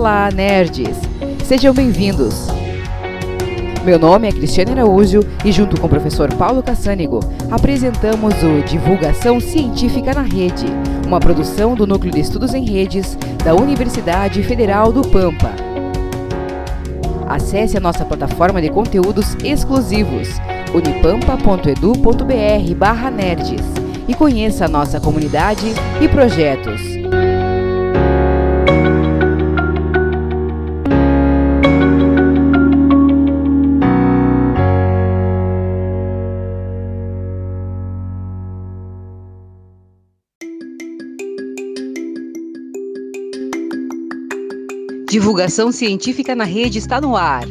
Olá, nerds! Sejam bem-vindos! Meu nome é Cristiane Araújo e, junto com o professor Paulo Cassânigo, apresentamos o Divulgação Científica na Rede, uma produção do Núcleo de Estudos em Redes da Universidade Federal do Pampa. Acesse a nossa plataforma de conteúdos exclusivos unipampa.edu.br/nerds e conheça a nossa comunidade e projetos. Divulgação científica na rede está no ar.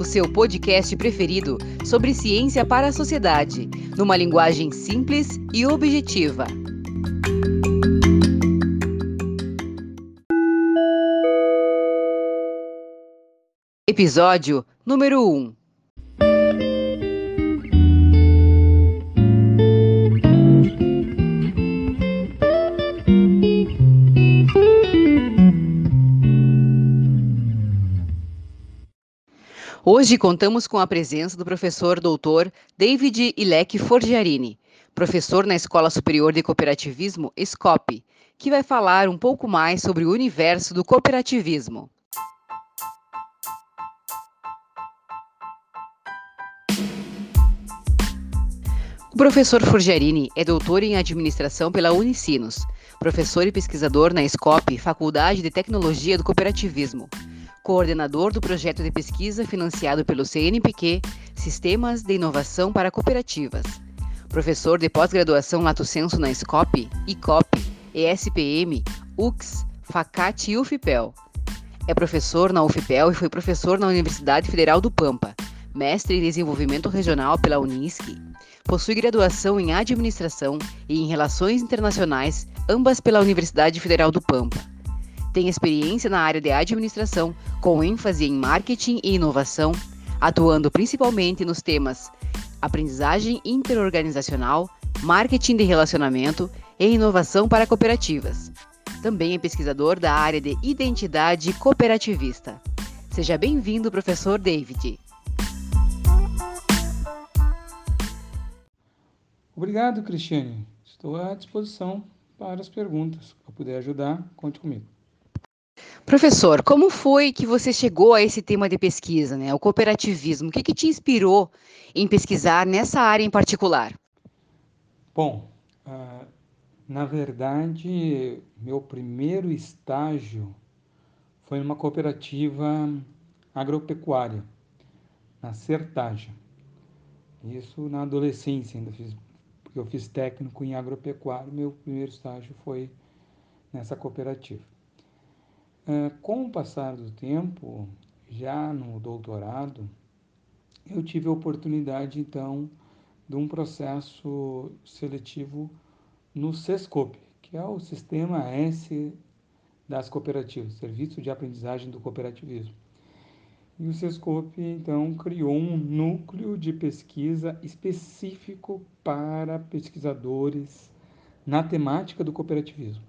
O seu podcast preferido sobre ciência para a sociedade, numa linguagem simples e objetiva. Episódio número 1 Hoje contamos com a presença do professor doutor David Ilek Forgiarini, professor na Escola Superior de Cooperativismo, SCOP, que vai falar um pouco mais sobre o universo do cooperativismo. O professor Forgiarini é doutor em administração pela Unicinos, professor e pesquisador na SCOP, Faculdade de Tecnologia do Cooperativismo coordenador do projeto de pesquisa financiado pelo CNPq Sistemas de Inovação para Cooperativas, professor de pós-graduação Lato Senso na SCOP, ICOP, ESPM, UX, FACAT e UFPEL. É professor na UFPEL e foi professor na Universidade Federal do Pampa, mestre em desenvolvimento regional pela Unisc. Possui graduação em administração e em relações internacionais, ambas pela Universidade Federal do Pampa tem experiência na área de administração, com ênfase em marketing e inovação, atuando principalmente nos temas aprendizagem interorganizacional, marketing de relacionamento e inovação para cooperativas. Também é pesquisador da área de identidade cooperativista. Seja bem-vindo, professor David. Obrigado, Cristiane. Estou à disposição para as perguntas. Se eu puder ajudar, conte comigo. Professor, como foi que você chegou a esse tema de pesquisa, né? O cooperativismo. O que, que te inspirou em pesquisar nessa área em particular? Bom, uh, na verdade, meu primeiro estágio foi numa cooperativa agropecuária, na Sertaja. Isso na adolescência, ainda fiz, porque eu fiz técnico em agropecuária. Meu primeiro estágio foi nessa cooperativa. É, com o passar do tempo, já no doutorado, eu tive a oportunidade, então, de um processo seletivo no SESCOP, que é o Sistema S das Cooperativas, Serviço de Aprendizagem do Cooperativismo. E o SESCOP, então, criou um núcleo de pesquisa específico para pesquisadores na temática do cooperativismo.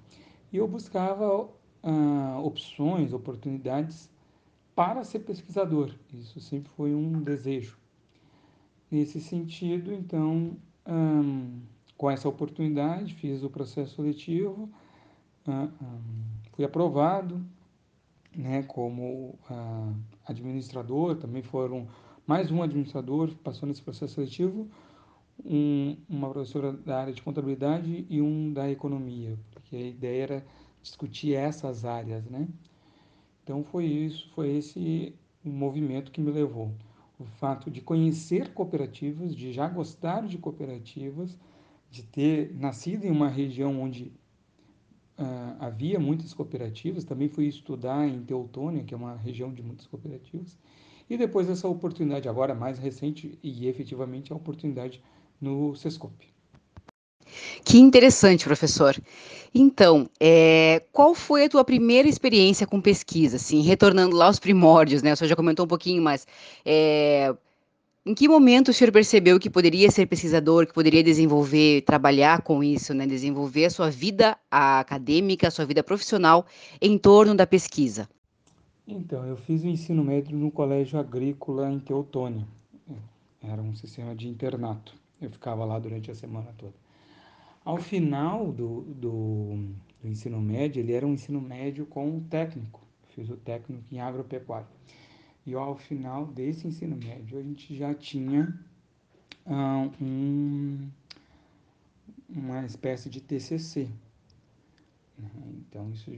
E eu buscava ah, opções, oportunidades para ser pesquisador. Isso sempre foi um desejo. Nesse sentido, então, com essa oportunidade, fiz o processo seletivo, fui aprovado né, como ah, administrador, também foram mais um administrador passou nesse processo seletivo, um, uma professora da área de contabilidade e um da economia, porque a ideia era discutir essas áreas, né? Então foi isso, foi esse o movimento que me levou. O fato de conhecer cooperativas, de já gostar de cooperativas, de ter nascido em uma região onde uh, havia muitas cooperativas, também fui estudar em Teutônia, que é uma região de muitas cooperativas, e depois essa oportunidade, agora mais recente e efetivamente a oportunidade no Sescope. Que interessante, professor. Então, é, qual foi a tua primeira experiência com pesquisa, assim, retornando lá aos primórdios, né? O senhor já comentou um pouquinho, mas é, em que momento o senhor percebeu que poderia ser pesquisador, que poderia desenvolver, trabalhar com isso, né? Desenvolver a sua vida acadêmica, a sua vida profissional em torno da pesquisa? Então, eu fiz o ensino médio no colégio agrícola em Teutônia. Era um sistema de internato. Eu ficava lá durante a semana toda. Ao final do, do, do ensino médio, ele era um ensino médio com técnico. Fiz o técnico em agropecuária. E ao final desse ensino médio, a gente já tinha ah, um, uma espécie de TCC. Né? Então, isso,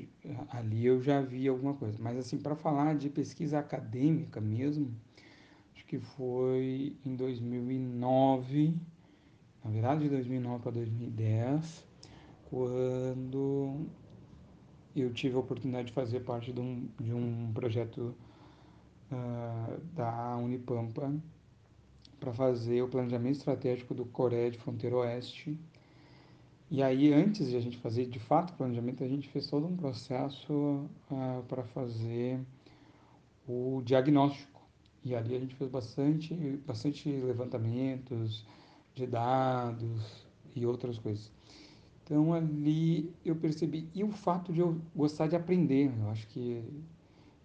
ali eu já vi alguma coisa. Mas, assim, para falar de pesquisa acadêmica mesmo, acho que foi em 2009, na verdade, de 2009 para 2010, quando eu tive a oportunidade de fazer parte de um, de um projeto uh, da Unipampa para fazer o planejamento estratégico do Coreia de Fronteira Oeste. E aí, antes de a gente fazer de fato o planejamento, a gente fez todo um processo uh, para fazer o diagnóstico. E ali a gente fez bastante, bastante levantamentos de dados e outras coisas. Então ali eu percebi e o fato de eu gostar de aprender, eu acho que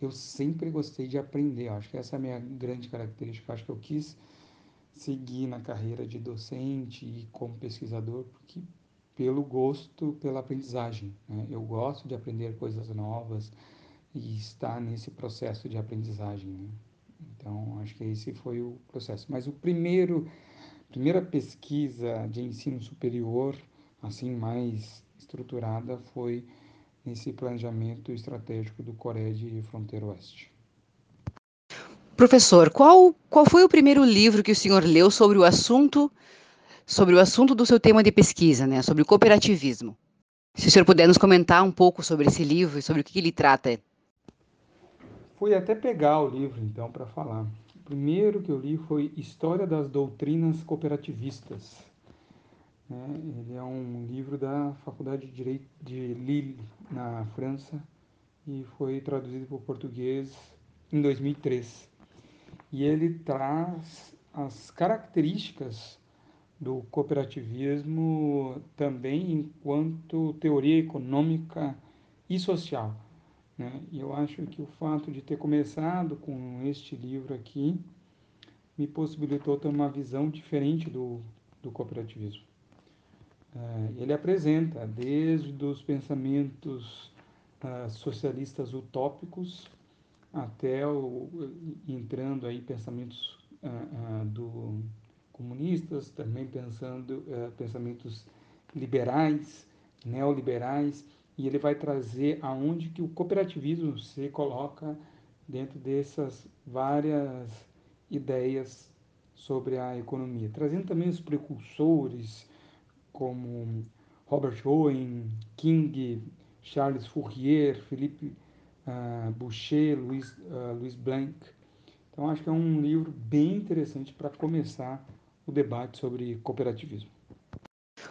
eu sempre gostei de aprender. Eu acho que essa é a minha grande característica. Eu acho que eu quis seguir na carreira de docente e como pesquisador porque pelo gosto pela aprendizagem. Né? Eu gosto de aprender coisas novas e estar nesse processo de aprendizagem. Né? Então acho que esse foi o processo. Mas o primeiro primeira pesquisa de ensino superior assim mais estruturada foi nesse planejamento estratégico do Coreia de Fronteira Oeste. Professor, qual, qual foi o primeiro livro que o senhor leu sobre o assunto sobre o assunto do seu tema de pesquisa, né, sobre o cooperativismo? Se o senhor puder nos comentar um pouco sobre esse livro e sobre o que ele trata. Fui até pegar o livro, então, para falar. Primeiro que eu li foi História das Doutrinas Cooperativistas, né? Ele é um livro da Faculdade de Direito de Lille, na França, e foi traduzido para o português em 2003. E ele traz as características do cooperativismo também enquanto teoria econômica e social. Né? E eu acho que o fato de ter começado com este livro aqui me possibilitou ter uma visão diferente do, do cooperativismo. Uh, ele apresenta desde os pensamentos uh, socialistas utópicos até o, entrando aí pensamentos uh, do comunistas, também pensando pensamentos liberais, neoliberais, e ele vai trazer aonde que o cooperativismo se coloca dentro dessas várias ideias sobre a economia, trazendo também os precursores, como Robert Owen, King, Charles Fourier, Philippe uh, Boucher, Louis, uh, Louis Blanc. Então, acho que é um livro bem interessante para começar o debate sobre cooperativismo.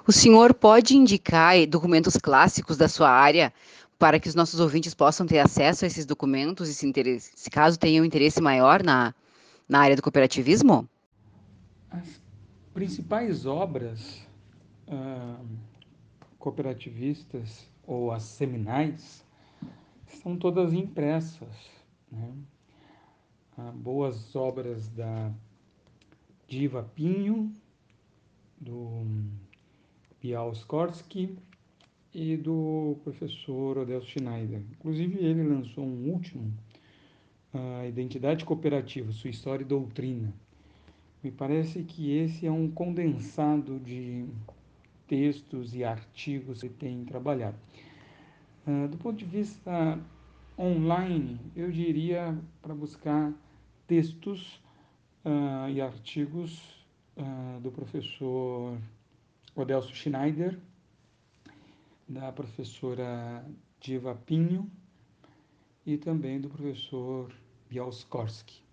O senhor pode indicar documentos clássicos da sua área para que os nossos ouvintes possam ter acesso a esses documentos e, se, interesse, se caso tenham interesse maior na, na área do cooperativismo? As principais obras ah, cooperativistas ou as seminais são todas impressas. Né? Ah, boas obras da Diva Pinho, do Bial Skorsky e do professor Odell Schneider. Inclusive, ele lançou um último, a Identidade Cooperativa, Sua História e Doutrina. Me parece que esse é um condensado de textos e artigos que tem trabalhado. Uh, do ponto de vista online, eu diria para buscar textos uh, e artigos do professor Odelso Schneider, da professora Diva Pinho e também do professor Bielskorsky.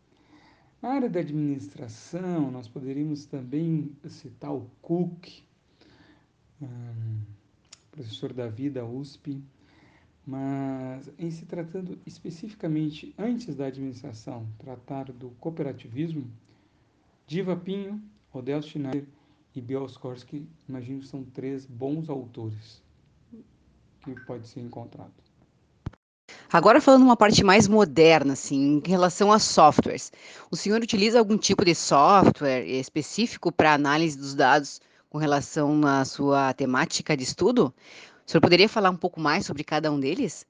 Na área da administração, nós poderíamos também citar o Cook, professor da vida USP, mas em se tratando especificamente antes da administração, tratar do cooperativismo, Diva Pinho, Odell Schneider e Bielskorsky, imagino são três bons autores que pode ser encontrado. Agora falando uma parte mais moderna, assim, em relação a softwares. O senhor utiliza algum tipo de software específico para análise dos dados com relação à sua temática de estudo? O senhor poderia falar um pouco mais sobre cada um deles?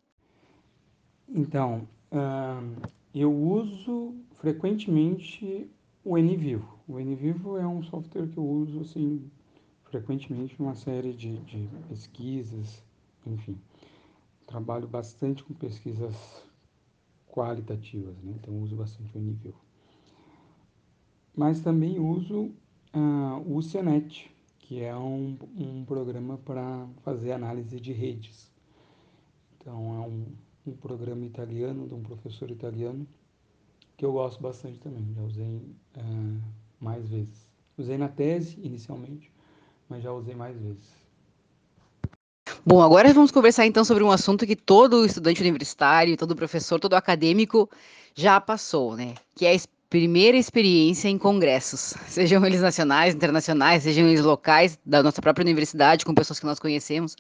Então, uh, eu uso frequentemente o NVivo. O NVivo é um software que eu uso assim frequentemente numa série de, de pesquisas, enfim trabalho bastante com pesquisas qualitativas, né? então uso bastante o nível. Mas também uso uh, o CNET, que é um, um programa para fazer análise de redes. Então é um, um programa italiano, de um professor italiano, que eu gosto bastante também, já usei uh, mais vezes. Usei na tese inicialmente, mas já usei mais vezes. Bom, agora vamos conversar então sobre um assunto que todo estudante universitário, todo professor, todo acadêmico já passou, né? Que é a primeira experiência em congressos, sejam eles nacionais, internacionais, sejam eles locais, da nossa própria universidade, com pessoas que nós conhecemos.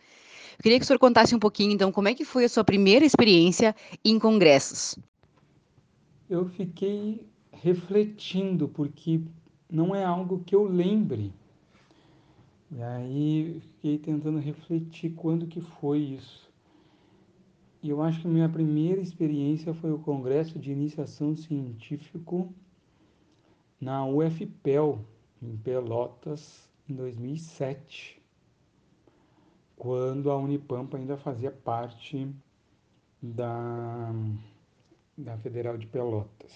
Eu queria que o senhor contasse um pouquinho, então, como é que foi a sua primeira experiência em congressos? Eu fiquei refletindo, porque não é algo que eu lembre e aí fiquei tentando refletir quando que foi isso. E eu acho que minha primeira experiência foi o Congresso de Iniciação Científico na UFPEL, em Pelotas, em 2007, quando a Unipampa ainda fazia parte da, da Federal de Pelotas.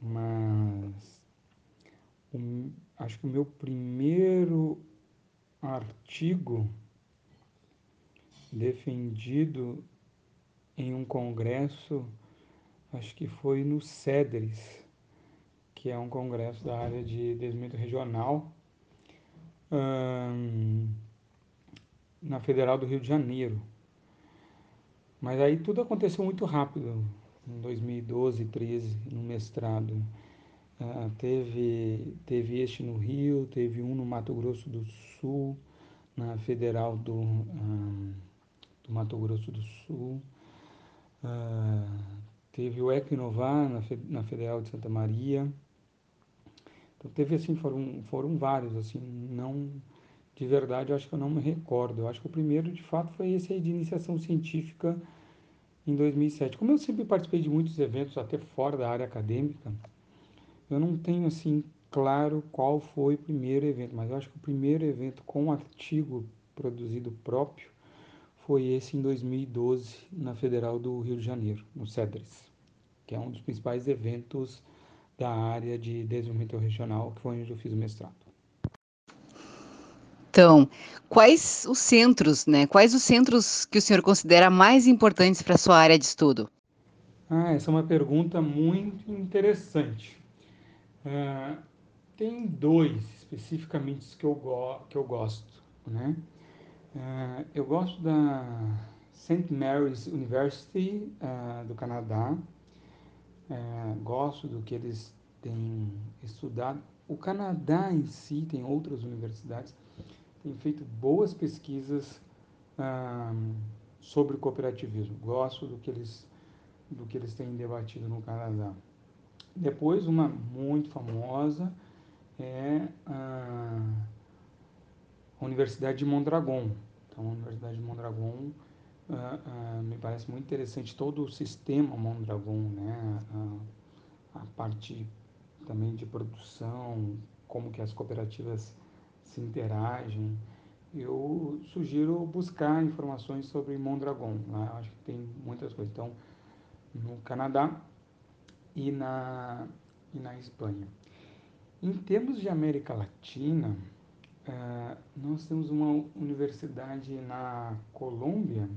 Mas acho que o meu primeiro artigo defendido em um congresso, acho que foi no CEDRES, que é um congresso da área de desenvolvimento regional, hum, na Federal do Rio de Janeiro. Mas aí tudo aconteceu muito rápido, em 2012, 13, no mestrado. Ah, teve, teve este no Rio, teve um no Mato Grosso do Sul, na Federal do, ah, do Mato Grosso do Sul. Ah, teve o Equinovar na, na Federal de Santa Maria. Então teve assim, foram, foram vários, assim, não de verdade eu acho que eu não me recordo. Eu acho que o primeiro de fato foi esse aí de iniciação científica em 2007. Como eu sempre participei de muitos eventos até fora da área acadêmica, eu não tenho assim claro qual foi o primeiro evento, mas eu acho que o primeiro evento com artigo produzido próprio foi esse em 2012 na Federal do Rio de Janeiro, no CEDRES, que é um dos principais eventos da área de desenvolvimento regional, que foi onde eu fiz o mestrado. Então, quais os centros, né? Quais os centros que o senhor considera mais importantes para a sua área de estudo? Ah, essa é uma pergunta muito interessante. Uh, tem dois especificamente que eu, go que eu gosto, né? Uh, eu gosto da St. Mary's University uh, do Canadá, gosto do que eles têm estudado. O Canadá em si tem outras universidades, tem feito boas pesquisas sobre cooperativismo. Gosto do que eles do que eles têm debatido no Canadá. Depois, uma muito famosa é a Universidade de Mondragon. Então, a Universidade de Mondragon uh, uh, me parece muito interessante todo o sistema Mondragon, né? A, parte também de produção, como que as cooperativas se interagem. Eu sugiro buscar informações sobre Mondragon. Né? Acho que tem muitas coisas. Então, no Canadá, e na, e na Espanha. Em termos de América Latina, uh, nós temos uma universidade na Colômbia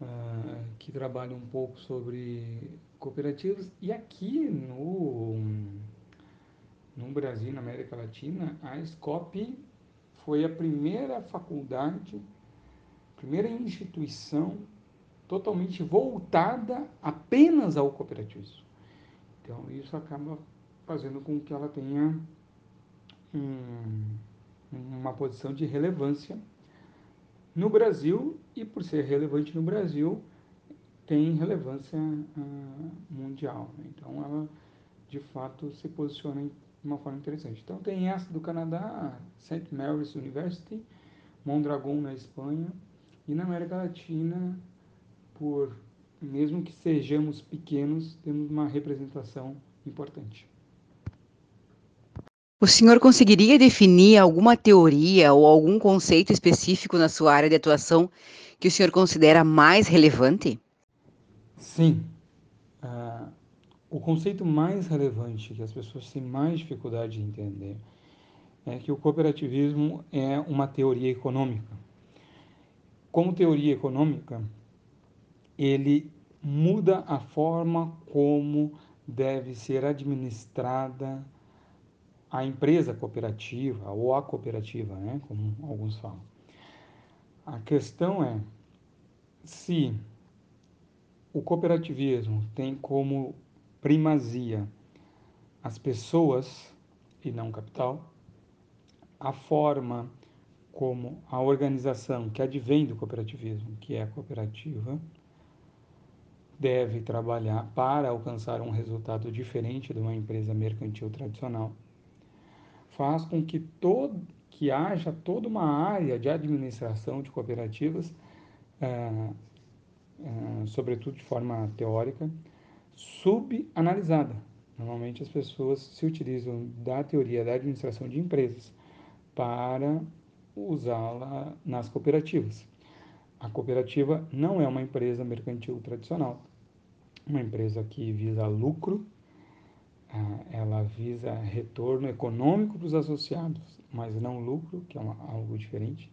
uh, que trabalha um pouco sobre cooperativas e aqui no, no Brasil, na América Latina, a SCOP foi a primeira faculdade, primeira instituição totalmente voltada apenas ao cooperativismo. Então, isso acaba fazendo com que ela tenha um, uma posição de relevância no Brasil, e por ser relevante no Brasil, tem relevância uh, mundial. Né? Então, ela de fato se posiciona de uma forma interessante. Então, tem essa do Canadá, St. Mary's University, Mondragon na Espanha, e na América Latina, por mesmo que sejamos pequenos, temos uma representação importante. O senhor conseguiria definir alguma teoria ou algum conceito específico na sua área de atuação que o senhor considera mais relevante? Sim. Uh, o conceito mais relevante que as pessoas têm mais dificuldade de entender é que o cooperativismo é uma teoria econômica. Como teoria econômica, ele muda a forma como deve ser administrada a empresa cooperativa ou a cooperativa, né, como alguns falam. A questão é se o cooperativismo tem como primazia as pessoas e não capital, a forma como a organização que advém do cooperativismo, que é a cooperativa, deve trabalhar para alcançar um resultado diferente de uma empresa mercantil tradicional faz com que, todo, que haja toda uma área de administração de cooperativas, é, é, sobretudo de forma teórica, subanalisada. Normalmente as pessoas se utilizam da teoria da administração de empresas para usá-la nas cooperativas. A cooperativa não é uma empresa mercantil tradicional, uma empresa que visa lucro ela visa retorno econômico para os associados, mas não lucro, que é uma, algo diferente.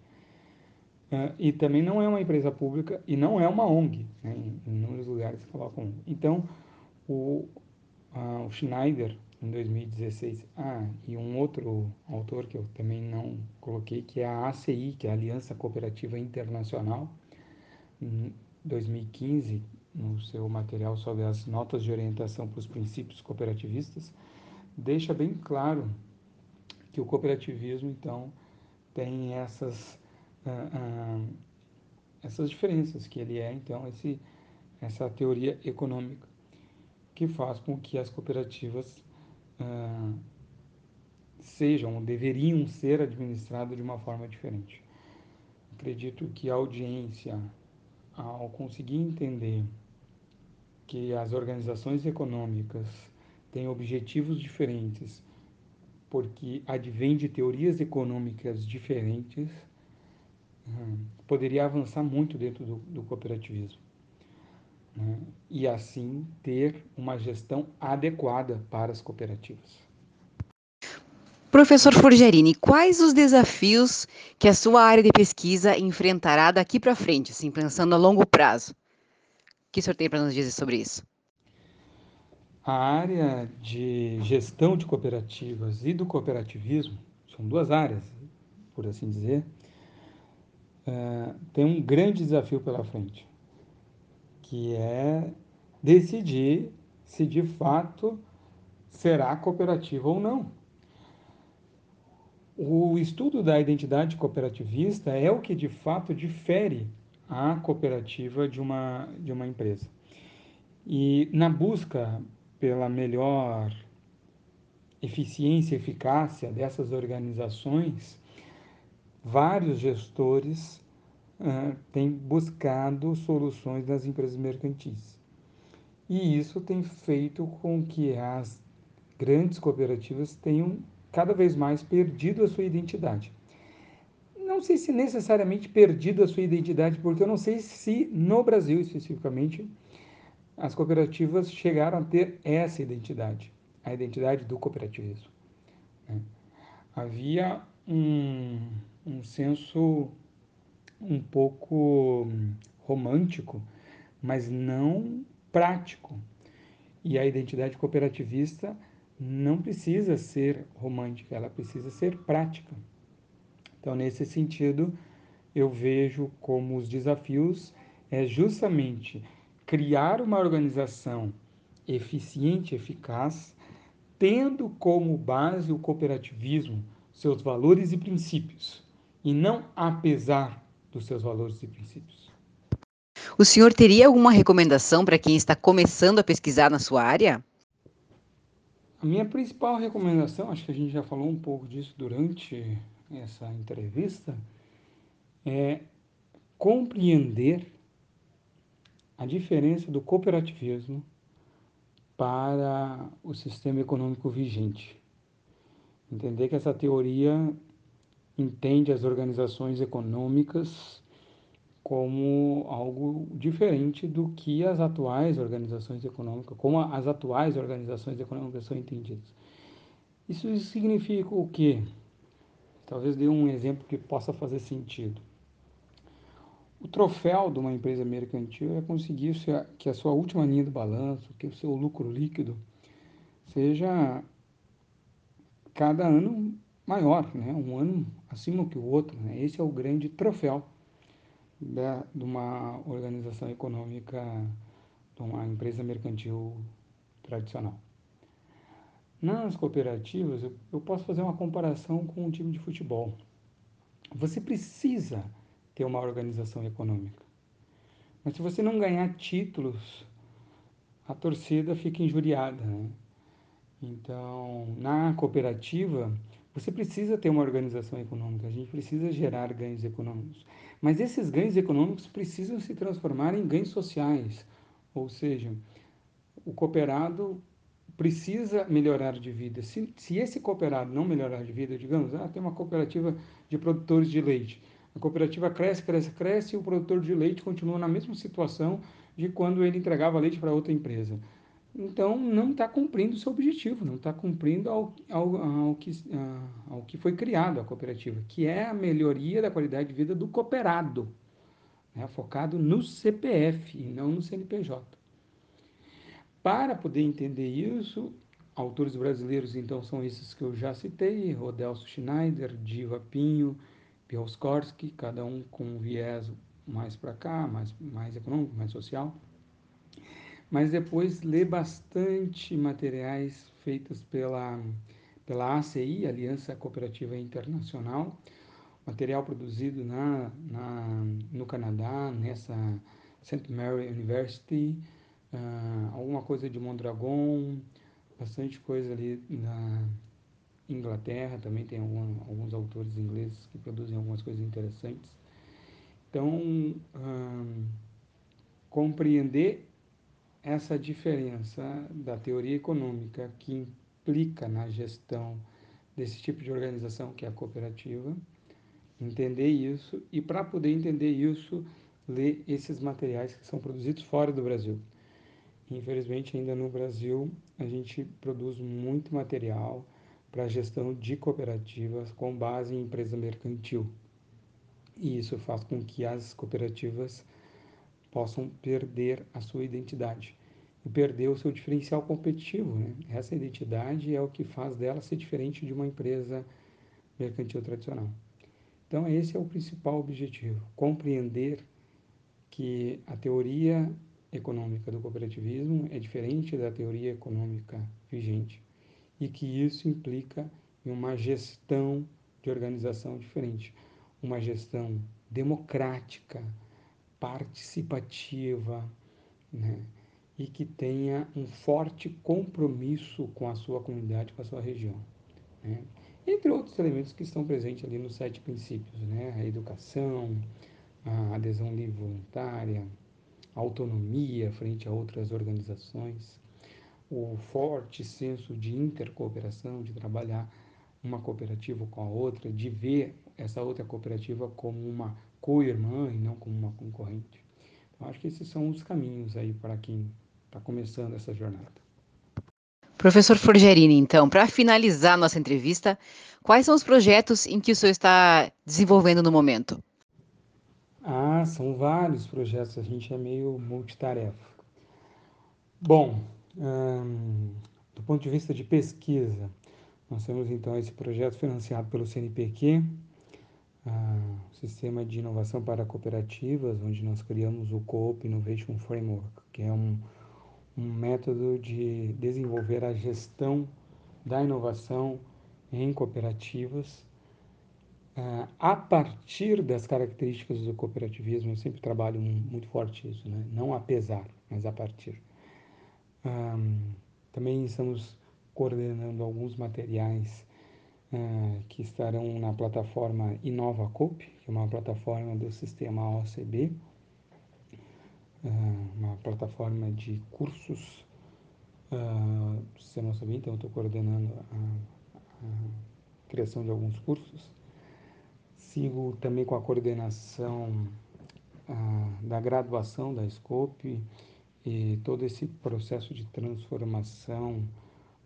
Uh, e também não é uma empresa pública e não é uma ONG, né, em inúmeros lugares colocam. Então, o, uh, o Schneider, em 2016, ah, e um outro autor que eu também não coloquei, que é a ACI, que é a Aliança Cooperativa Internacional, em 2015, no seu material sobre as notas de orientação para os princípios cooperativistas, deixa bem claro que o cooperativismo, então, tem essas, uh, uh, essas diferenças, que ele é, então, esse, essa teoria econômica, que faz com que as cooperativas uh, sejam, deveriam ser administradas de uma forma diferente. Acredito que a audiência, ao conseguir entender que as organizações econômicas têm objetivos diferentes, porque advém de teorias econômicas diferentes, hum, poderia avançar muito dentro do, do cooperativismo. Né? E assim ter uma gestão adequada para as cooperativas. Professor Forgerini, quais os desafios que a sua área de pesquisa enfrentará daqui para frente, assim, pensando a longo prazo? que o senhor tem para nos dizer sobre isso? A área de gestão de cooperativas e do cooperativismo, são duas áreas, por assim dizer, uh, tem um grande desafio pela frente, que é decidir se de fato será cooperativa ou não. O estudo da identidade cooperativista é o que de fato difere a cooperativa de uma, de uma empresa. E na busca pela melhor eficiência e eficácia dessas organizações, vários gestores uh, têm buscado soluções nas empresas mercantis. E isso tem feito com que as grandes cooperativas tenham cada vez mais perdido a sua identidade não sei se necessariamente perdido a sua identidade, porque eu não sei se no Brasil especificamente as cooperativas chegaram a ter essa identidade, a identidade do cooperativismo. Né? Havia um, um senso um pouco romântico, mas não prático. E a identidade cooperativista não precisa ser romântica, ela precisa ser prática. Então, nesse sentido, eu vejo como os desafios é justamente criar uma organização eficiente, eficaz, tendo como base o cooperativismo, seus valores e princípios, e não apesar dos seus valores e princípios. O senhor teria alguma recomendação para quem está começando a pesquisar na sua área? A minha principal recomendação, acho que a gente já falou um pouco disso durante essa entrevista, é compreender a diferença do cooperativismo para o sistema econômico vigente. Entender que essa teoria entende as organizações econômicas como algo diferente do que as atuais organizações econômicas, como as atuais organizações econômicas são entendidas. Isso significa o quê? Talvez dê um exemplo que possa fazer sentido. O troféu de uma empresa mercantil é conseguir que a sua última linha do balanço, que o seu lucro líquido seja cada ano maior, né? um ano acima que o outro. Né? Esse é o grande troféu da, de uma organização econômica, de uma empresa mercantil tradicional. Nas cooperativas, eu, eu posso fazer uma comparação com um time de futebol. Você precisa ter uma organização econômica. Mas se você não ganhar títulos, a torcida fica injuriada. Né? Então, na cooperativa, você precisa ter uma organização econômica, a gente precisa gerar ganhos econômicos. Mas esses ganhos econômicos precisam se transformar em ganhos sociais. Ou seja, o cooperado precisa melhorar de vida. Se, se esse cooperado não melhorar de vida, digamos, ah, tem uma cooperativa de produtores de leite. A cooperativa cresce, cresce, cresce e o produtor de leite continua na mesma situação de quando ele entregava leite para outra empresa. Então, não está cumprindo o seu objetivo, não está cumprindo ao, ao, ao, que, ao que foi criado a cooperativa, que é a melhoria da qualidade de vida do cooperado, né, focado no CPF e não no CNPJ. Para poder entender isso, autores brasileiros então são esses que eu já citei, Rodelso Schneider, Diva Pinho, Piauskorsky, cada um com um viés mais para cá, mais, mais econômico, mais social. Mas depois ler bastante materiais feitos pela, pela ACI, Aliança Cooperativa Internacional, material produzido na, na, no Canadá, nessa St. Mary University, uh, alguma coisa de Mondragon, bastante coisa ali na Inglaterra, também tem algum, alguns autores ingleses que produzem algumas coisas interessantes. Então, um, compreender essa diferença da teoria econômica que implica na gestão desse tipo de organização que é a cooperativa, entender isso e para poder entender isso, ler esses materiais que são produzidos fora do Brasil. Infelizmente, ainda no Brasil, a gente produz muito material para gestão de cooperativas com base em empresa mercantil. E isso faz com que as cooperativas possam perder a sua identidade e perder o seu diferencial competitivo. Né? Essa identidade é o que faz dela ser diferente de uma empresa mercantil tradicional. Então, esse é o principal objetivo: compreender que a teoria econômica do cooperativismo é diferente da teoria econômica vigente e que isso implica em uma gestão de organização diferente, uma gestão democrática, participativa, né? e que tenha um forte compromisso com a sua comunidade, com a sua região. Né? Entre outros elementos que estão presentes ali nos sete princípios, né? a educação, a adesão livre voluntária, autonomia frente a outras organizações, o forte senso de intercooperação, de trabalhar uma cooperativa com a outra, de ver essa outra cooperativa como uma co-irmã e não como uma concorrente. Então, acho que esses são os caminhos aí para quem está começando essa jornada. Professor Forgerini, então, para finalizar nossa entrevista, quais são os projetos em que o senhor está desenvolvendo no momento? Ah, são vários projetos, a gente é meio multitarefa. Bom, hum, do ponto de vista de pesquisa, nós temos então esse projeto financiado pelo CNPq, ah, Sistema de Inovação para Cooperativas, onde nós criamos o Coop Innovation Framework, que é um, um método de desenvolver a gestão da inovação em cooperativas uh, a partir das características do cooperativismo, eu sempre trabalho muito forte isso, né? não apesar, mas a partir. Um, também estamos coordenando alguns materiais uh, que estarão na plataforma InovaCoop, que é uma plataforma do sistema OCB, uh, uma plataforma de cursos do sistema OCB, então estou coordenando a, a criação de alguns cursos. Sigo também com a coordenação da graduação da Scope e todo esse processo de transformação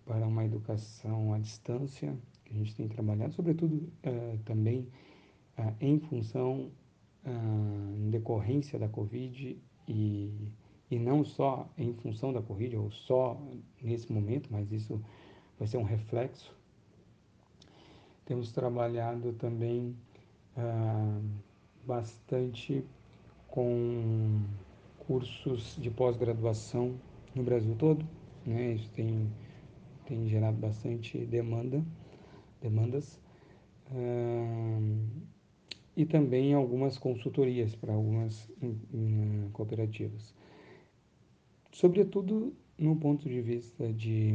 para uma educação à distância que a gente tem trabalhado, sobretudo uh, também uh, em função, uh, em decorrência da Covid e, e não só em função da Covid ou só nesse momento, mas isso vai ser um reflexo. Temos trabalhado também bastante com cursos de pós-graduação no Brasil todo, né? Isso tem, tem gerado bastante demanda, demandas. e também algumas consultorias para algumas cooperativas. Sobretudo no ponto de vista de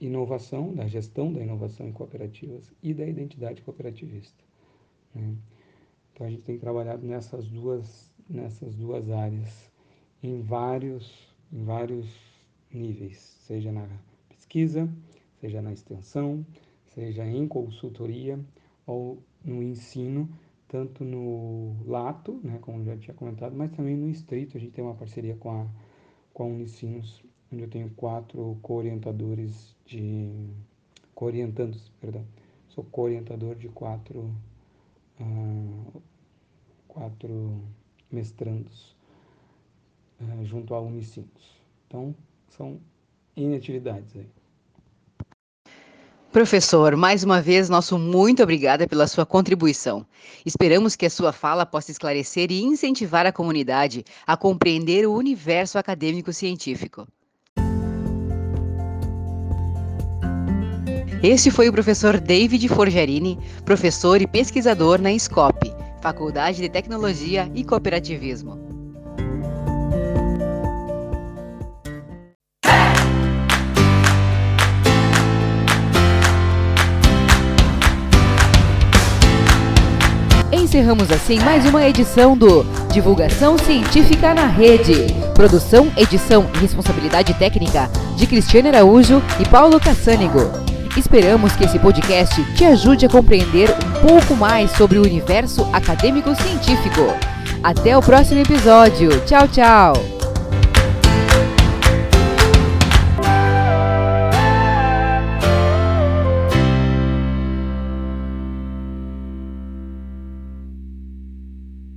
inovação, da gestão da inovação em cooperativas e da identidade cooperativista. Né? Então a gente tem trabalhado nessas duas, nessas duas áreas em vários, em vários níveis, seja na pesquisa, seja na extensão, seja em consultoria ou no ensino, tanto no lato, né, como já tinha comentado, mas também no estrito. A gente tem uma parceria com a, com a Unicinos, onde eu tenho quatro co-orientadores de... co-orientandos, perdão. Sou co-orientador de quatro, uh, quatro mestrandos uh, junto à Unicinos. Então, são inatividades aí. Professor, mais uma vez, nosso muito obrigada pela sua contribuição. Esperamos que a sua fala possa esclarecer e incentivar a comunidade a compreender o universo acadêmico científico. Este foi o professor David Forgerini, professor e pesquisador na SCOP, Faculdade de Tecnologia e Cooperativismo. Encerramos assim mais uma edição do Divulgação Científica na Rede. Produção, edição e responsabilidade técnica de Cristiane Araújo e Paulo Cassânigo. Esperamos que esse podcast te ajude a compreender um pouco mais sobre o universo acadêmico científico. Até o próximo episódio. Tchau, tchau!